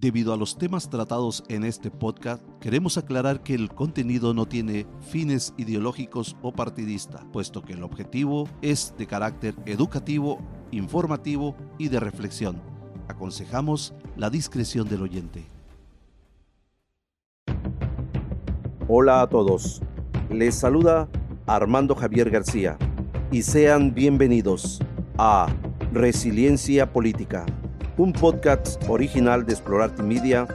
Debido a los temas tratados en este podcast, queremos aclarar que el contenido no tiene fines ideológicos o partidista, puesto que el objetivo es de carácter educativo, informativo y de reflexión. Aconsejamos la discreción del oyente. Hola a todos, les saluda Armando Javier García y sean bienvenidos a Resiliencia Política un podcast original de Explorarte Media.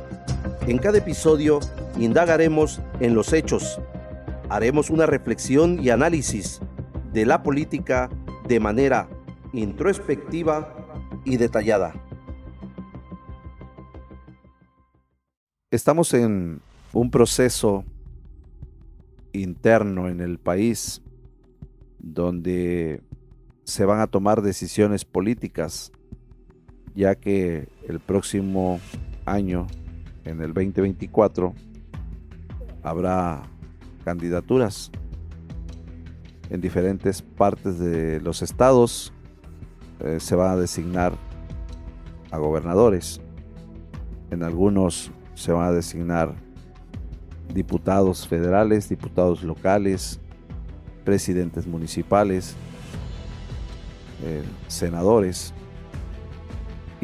En cada episodio indagaremos en los hechos, haremos una reflexión y análisis de la política de manera introspectiva y detallada. Estamos en un proceso interno en el país donde se van a tomar decisiones políticas ya que el próximo año, en el 2024, habrá candidaturas en diferentes partes de los estados. Eh, se van a designar a gobernadores. En algunos se van a designar diputados federales, diputados locales, presidentes municipales, eh, senadores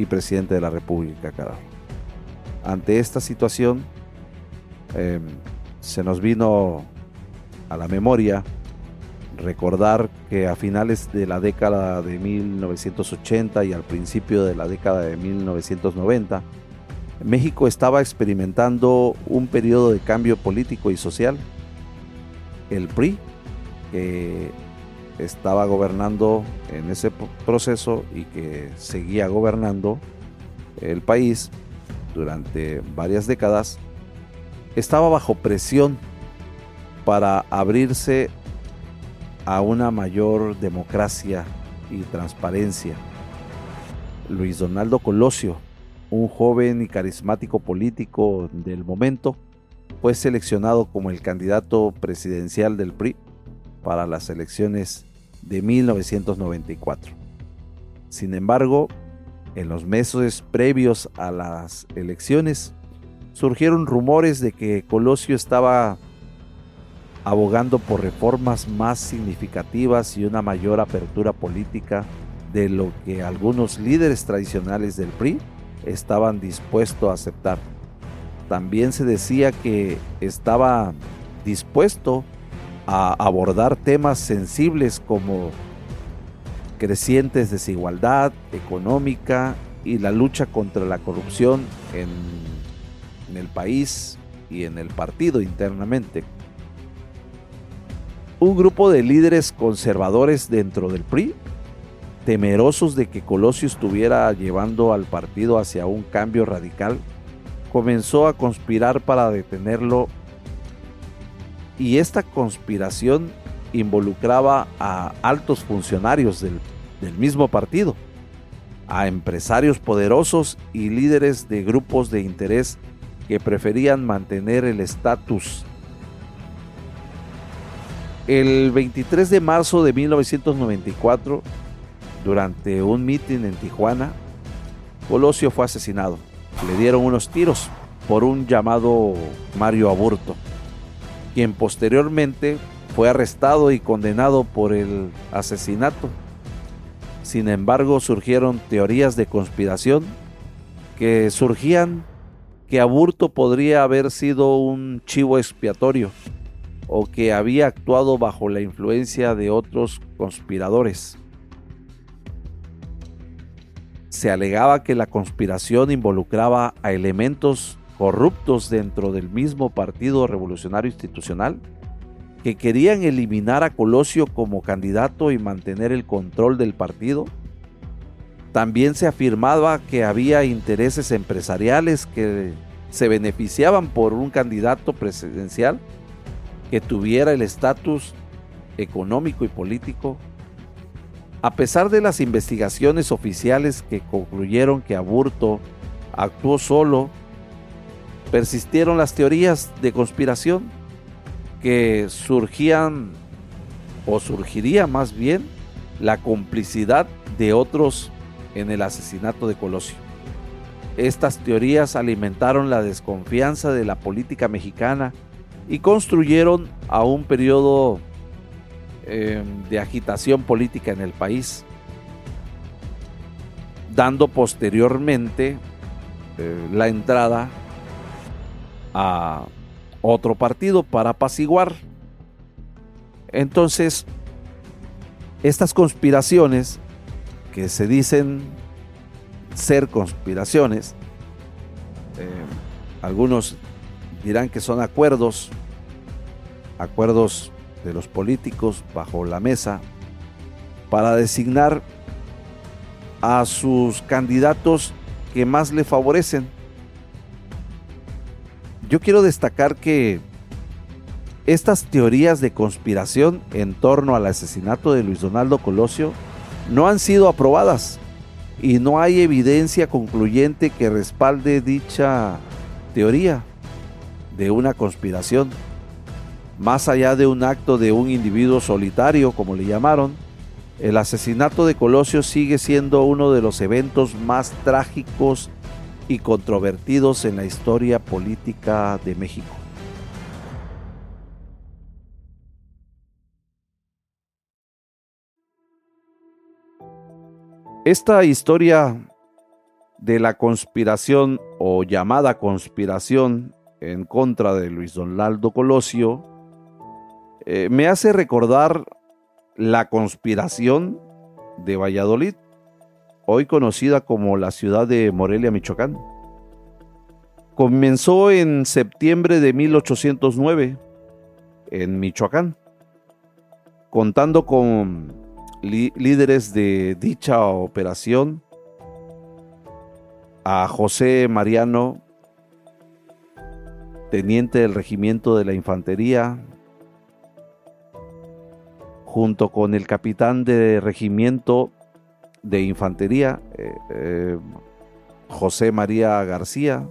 y presidente de la República, carajo. Ante esta situación, em, se nos vino a la memoria recordar que a finales de la década de 1980 y al principio de la década de 1990, México estaba experimentando un periodo de cambio político y social. El PRI, que estaba gobernando en ese proceso y que seguía gobernando el país durante varias décadas, estaba bajo presión para abrirse a una mayor democracia y transparencia. Luis Donaldo Colosio, un joven y carismático político del momento, fue seleccionado como el candidato presidencial del PRI para las elecciones de 1994. Sin embargo, en los meses previos a las elecciones, surgieron rumores de que Colosio estaba abogando por reformas más significativas y una mayor apertura política de lo que algunos líderes tradicionales del PRI estaban dispuestos a aceptar. También se decía que estaba dispuesto abordar temas sensibles como crecientes desigualdad económica y la lucha contra la corrupción en, en el país y en el partido internamente. Un grupo de líderes conservadores dentro del PRI, temerosos de que Colosio estuviera llevando al partido hacia un cambio radical, comenzó a conspirar para detenerlo y esta conspiración involucraba a altos funcionarios del, mismo partido, a empresarios poderosos y líderes de grupos de interés que preferían mantener el estatus. El 23 de marzo de 1994, durante un mitin en Tijuana, Colosio fue asesinado. Le dieron unos tiros por un llamado Mario Aburto quien posteriormente fue arrestado y condenado por el asesinato. Sin embargo, surgieron teorías de conspiración que surgían que Aburto podría haber sido un chivo expiatorio o que había actuado bajo la influencia de otros conspiradores. Se alegaba que la conspiración involucraba a elementos corruptos dentro del mismo Partido Revolucionario Institucional que querían eliminar a Colosio como candidato y mantener el control del partido. También se afirmaba que había intereses empresariales que se beneficiaban por un candidato presidencial que tuviera el estatus económico y político. A pesar de las investigaciones oficiales que concluyeron que Aburto actuó solo persistieron las teorías de conspiración que surgían o surgiría más bien la complicidad de otros en el asesinato de Colosio. Estas teorías alimentaron la desconfianza de la política mexicana y construyeron a un periodo eh, de agitación política en el país, dando posteriormente eh, la entrada a otro partido para apaciguar. Entonces, estas conspiraciones que se dicen ser conspiraciones, eh, algunos dirán que son acuerdos, acuerdos de los políticos bajo la mesa para designar a sus candidatos que más le favorecen. Yo quiero destacar que estas teorías de conspiración en torno al asesinato de Luis Donaldo Colosio no han sido aprobadas y no hay evidencia concluyente que respalde dicha teoría de una conspiración. Más allá de un acto de un individuo solitario, como le llamaron, el asesinato de Colosio sigue siendo uno de los eventos más trágicos y controvertidos en la historia política de México. Esta historia de la conspiración o llamada conspiración en contra de Luis Donaldo Colosio eh, me hace recordar la conspiración de Valladolid, hoy conocida como la ciudad de Morelia, Michoacán. Comenzó en septiembre de 1809 en Michoacán, contando con líderes de dicha operación a José Mariano, teniente del regimiento de la infantería, junto con el capitán de regimiento de infantería, eh, eh, José María García,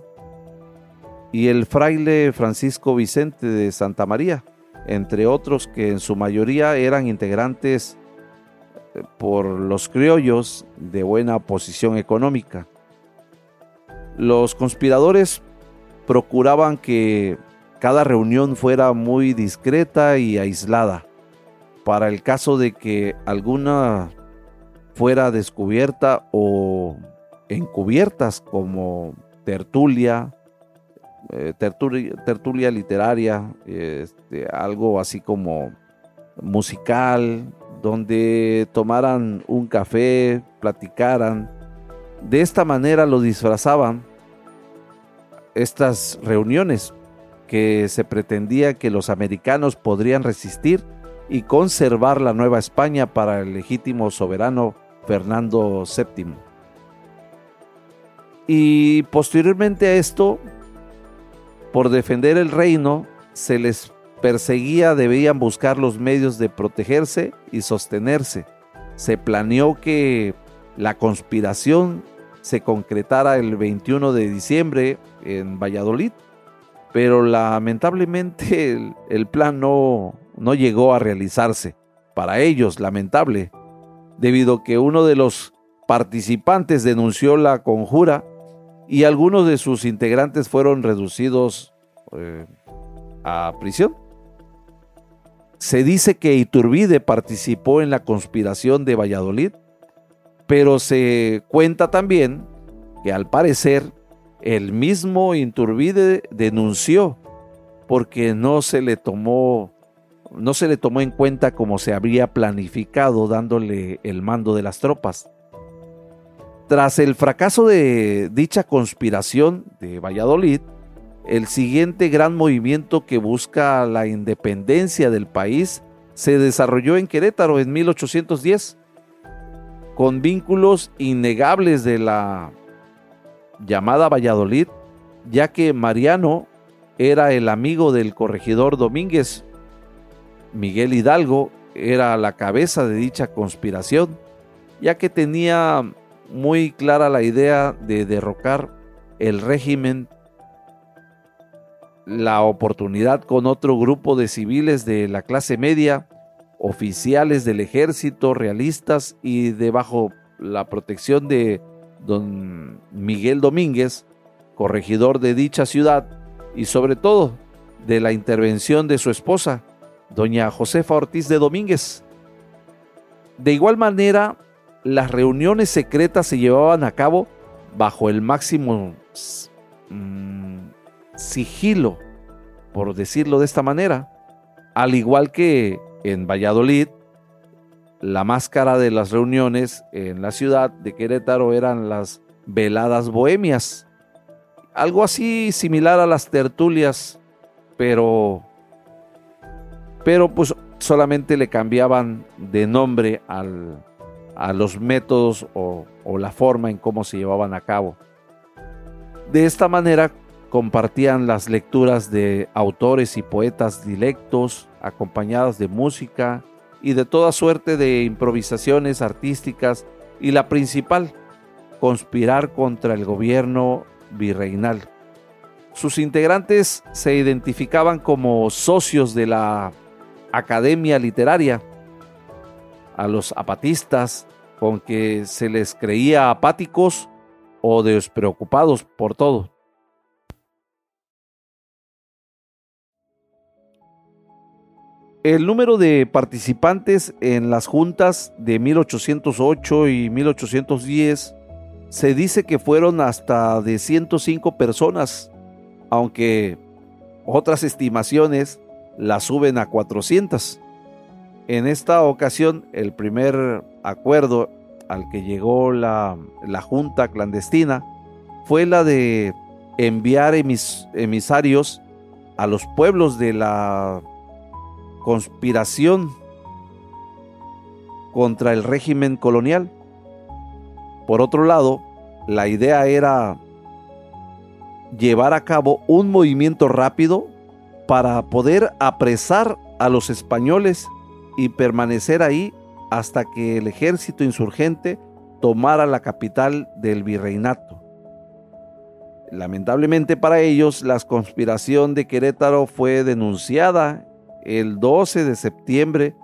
y el fraile Francisco Vicente de Santa María, entre otros que en su mayoría eran integrantes eh, por los criollos de buena posición económica. Los conspiradores procuraban que cada reunión fuera muy discreta y aislada para el caso de que alguna fuera descubierta o encubiertas como tertulia, eh, tertulia, literaria, este, algo así como musical, donde tomaran un café, platicaran. De esta manera lo disfrazaban estas reuniones que se pretendía que los americanos podrían resistir y conservar la Nueva España para el legítimo soberano Fernando VII. Y posteriormente a esto, por defender el reino, se les perseguía, debían buscar los medios de protegerse y sostenerse. Se planeó que la conspiración se concretara el 21 de diciembre en Valladolid, pero lamentablemente el, plan no, no llegó a realizarse. Para ellos, lamentable, debido a que uno de los participantes denunció la conjura y algunos de sus integrantes fueron reducidos eh, a prisión. Se dice que Iturbide participó en la conspiración de Valladolid, pero se cuenta también que al parecer el mismo Iturbide denunció porque no se le tomó no se le tomó en cuenta como se habría planificado dándole el mando de las tropas. Tras el fracaso de dicha conspiración de Valladolid, el siguiente gran movimiento que busca la independencia del país se desarrolló en Querétaro en 1810, con vínculos innegables de la llamada Valladolid, ya que Mariano era el amigo del corregidor Domínguez, Miguel Hidalgo era la cabeza de dicha conspiración, ya que tenía muy clara la idea de derrocar el régimen, la oportunidad con otro grupo de civiles de la clase media, oficiales del ejército, realistas y debajo la protección de don Miguel Domínguez, corregidor de dicha ciudad, y sobre todo de la intervención de su esposa, doña Josefa Ortiz de Domínguez. De igual manera, las reuniones secretas se llevaban a cabo bajo el máximo mm, sigilo, por decirlo de esta manera, al igual que en Valladolid, la máscara de las reuniones en la ciudad de Querétaro eran las veladas bohemias. Algo así similar a las tertulias, pero pero pues solamente le cambiaban de nombre al, a los métodos o, o la forma en cómo se llevaban a cabo. De esta manera compartían las lecturas de autores y poetas dilectos, acompañadas de música y de toda suerte de improvisaciones artísticas y la principal, conspirar contra el gobierno virreinal. Sus integrantes se identificaban como socios de la Academia Literaria, a los apatistas, con que se les creía apáticos o despreocupados por todo. El número de participantes en las juntas de 1808 y 1810 se dice que fueron hasta de 105 personas, aunque otras estimaciones las suben a 400. En esta ocasión, el primer acuerdo al que llegó la, junta clandestina fue la de enviar emisarios a los pueblos de la conspiración contra el régimen colonial. Por otro lado, la idea era llevar a cabo un movimiento rápido para poder apresar a los españoles y permanecer ahí hasta que el ejército insurgente tomara la capital del virreinato. Lamentablemente para ellos, la conspiración de Querétaro fue denunciada el 12 de septiembre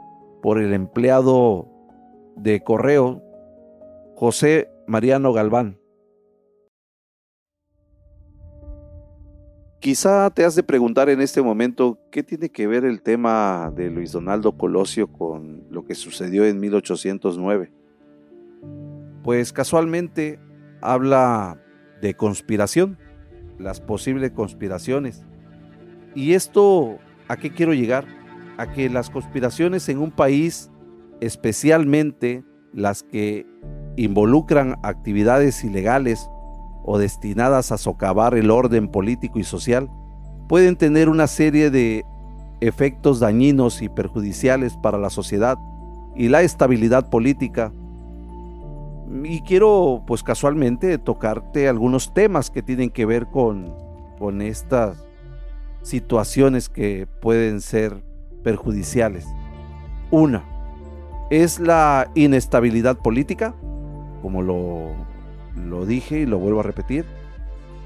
por el empleado de correo José Mariano Galván. Quizá te has de preguntar en este momento qué tiene que ver el tema de Luis Donaldo Colosio con lo que sucedió en 1809. Pues casualmente habla de conspiración, las posibles conspiraciones. Y esto ¿A qué quiero llegar? A que las conspiraciones en un país, especialmente las que involucran actividades ilegales o destinadas a socavar el orden político y social, pueden tener una serie de efectos dañinos y perjudiciales para la sociedad y la estabilidad política. Y quiero, pues casualmente, tocarte algunos temas que tienen que ver con, con estas situaciones que pueden ser perjudiciales. Una es la inestabilidad política, como lo, lo dije y lo vuelvo a repetir.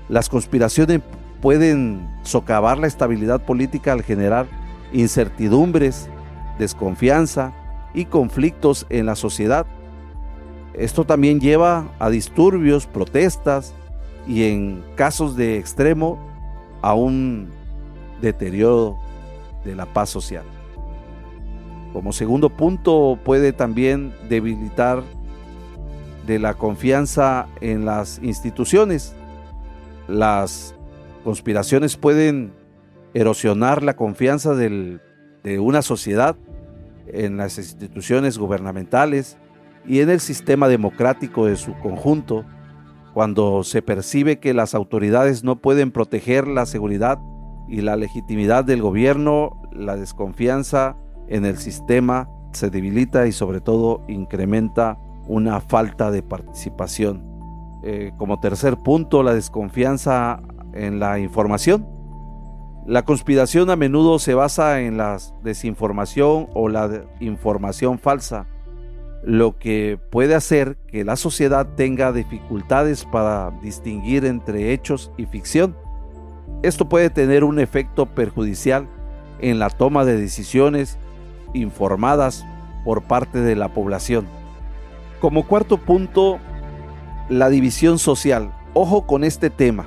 Las conspiraciones pueden socavar la estabilidad política al generar incertidumbres, desconfianza y conflictos en la sociedad. Esto también lleva a disturbios, protestas y en casos de extremo a un deterioro de la paz social. Como segundo punto, puede también debilitar de la confianza en las instituciones. Las conspiraciones pueden erosionar la confianza de una sociedad en las instituciones gubernamentales y en el sistema democrático de su conjunto, cuando se percibe que las autoridades no pueden proteger la seguridad y la legitimidad del gobierno, la desconfianza en el sistema se debilita y sobre todo incrementa una falta de participación. Eh, como tercer punto, la desconfianza en la información. La conspiración a menudo se basa en la desinformación o la información falsa, lo que puede hacer que la sociedad tenga dificultades para distinguir entre hechos y ficción esto puede tener un efecto perjudicial en la toma de decisiones informadas por parte de la población. Como cuarto punto, la división social. Ojo con este tema.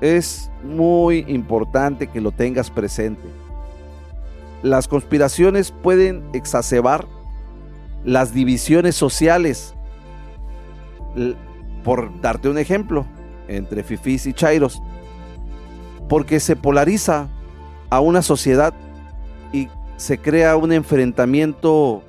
Es muy importante que lo tengas presente. Las conspiraciones pueden exacerbar las divisiones sociales. Por darte un ejemplo, entre fifís y chairos. Porque se polariza a una sociedad y se crea un enfrentamiento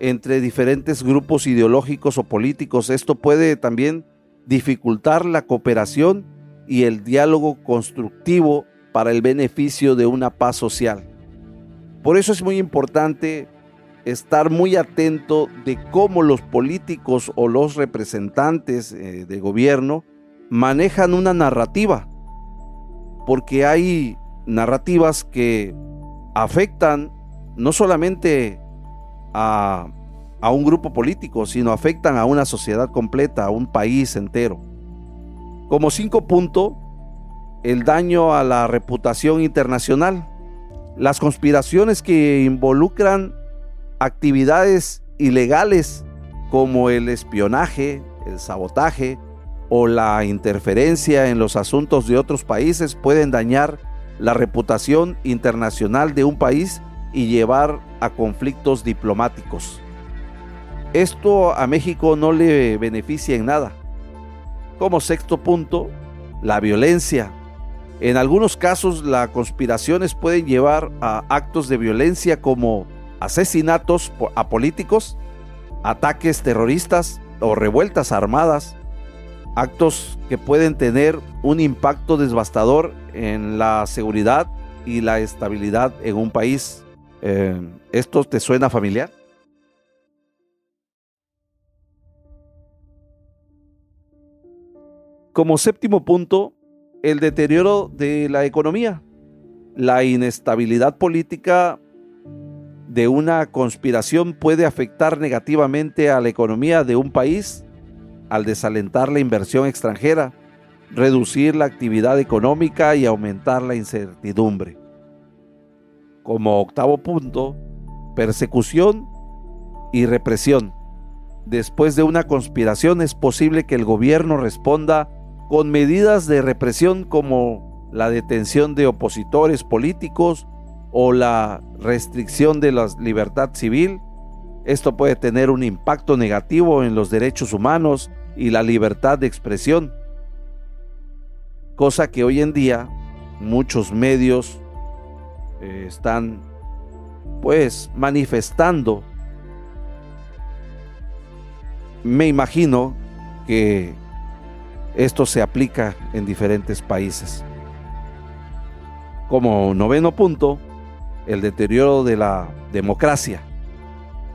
entre diferentes grupos ideológicos o políticos. Esto puede también dificultar la cooperación y el diálogo constructivo para el beneficio de una paz social. Por eso es muy importante estar muy atento de cómo los políticos o los representantes eh, de gobierno manejan una narrativa, porque hay narrativas que afectan no solamente a, un grupo político, sino afectan a una sociedad completa, a un país entero. Como cinco puntos, el daño a la reputación internacional. Las conspiraciones que involucran actividades ilegales como el espionaje, el sabotaje o la interferencia en los asuntos de otros países pueden dañar la reputación internacional de un país y llevar a conflictos diplomáticos. Esto a México no le beneficia en nada. Como sexto punto, la violencia. En algunos casos las conspiraciones pueden llevar a actos de violencia como asesinatos a políticos, ataques terroristas o revueltas armadas, actos que pueden tener un impacto devastador en la seguridad y la estabilidad en un país. Eh, ¿Esto te suena familiar? Como séptimo punto, el deterioro de la economía. La inestabilidad política de una conspiración puede afectar negativamente a la economía de un país al desalentar la inversión extranjera, reducir la actividad económica y aumentar la incertidumbre. Como octavo punto, persecución y represión. Después de una conspiración es posible que el gobierno responda con medidas de represión como la detención de opositores políticos o la restricción de la libertad civil. Esto puede tener un impacto negativo en los derechos humanos y la libertad de expresión, cosa que hoy en día muchos medios eh, están pues manifestando. Me imagino que esto se aplica en diferentes países. Como noveno punto, el deterioro de la democracia.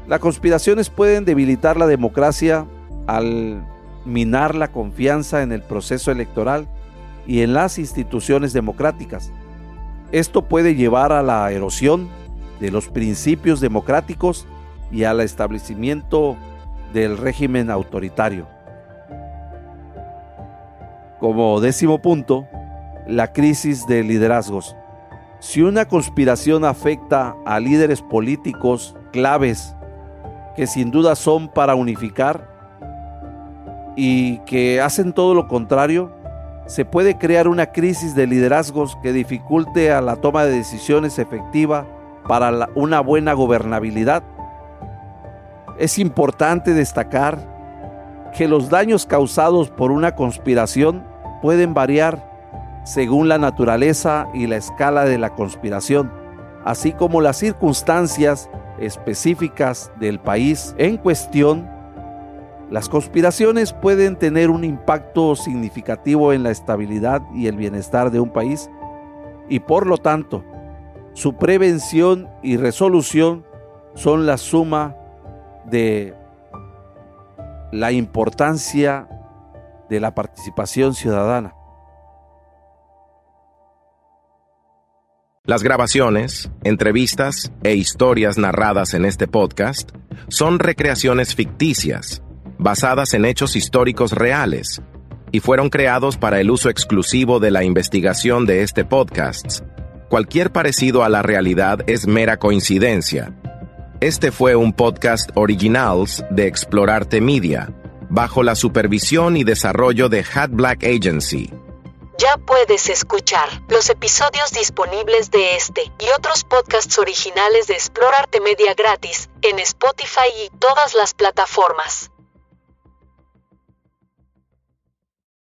Las conspiraciones pueden debilitar la democracia al minar la confianza en el proceso electoral y en las instituciones democráticas. Esto puede llevar a la erosión de los principios democráticos y al establecimiento del régimen autoritario. Como décimo punto, la crisis de liderazgos. Si una conspiración afecta a líderes políticos claves que sin duda son para unificar y que hacen todo lo contrario, se puede crear una crisis de liderazgos que dificulte a la toma de decisiones efectiva para una buena gobernabilidad. Es importante destacar que los daños causados por una conspiración pueden variar según la naturaleza y la escala de la conspiración, así como las circunstancias específicas del país en cuestión las conspiraciones pueden tener un impacto significativo en la estabilidad y el bienestar de un país y por lo tanto su prevención y resolución son la suma de la importancia de la participación ciudadana. Las grabaciones, entrevistas e historias narradas en este podcast son recreaciones ficticias basadas en hechos históricos reales y fueron creados para el uso exclusivo de la investigación de este podcast. Cualquier parecido a la realidad es mera coincidencia. Este fue un podcast originals de Explorarte Media. bajo la supervisión y desarrollo de Hat Black Agency. Ya puedes escuchar los episodios disponibles de este y otros podcasts originales de Explorarte Media gratis en Spotify y todas las plataformas.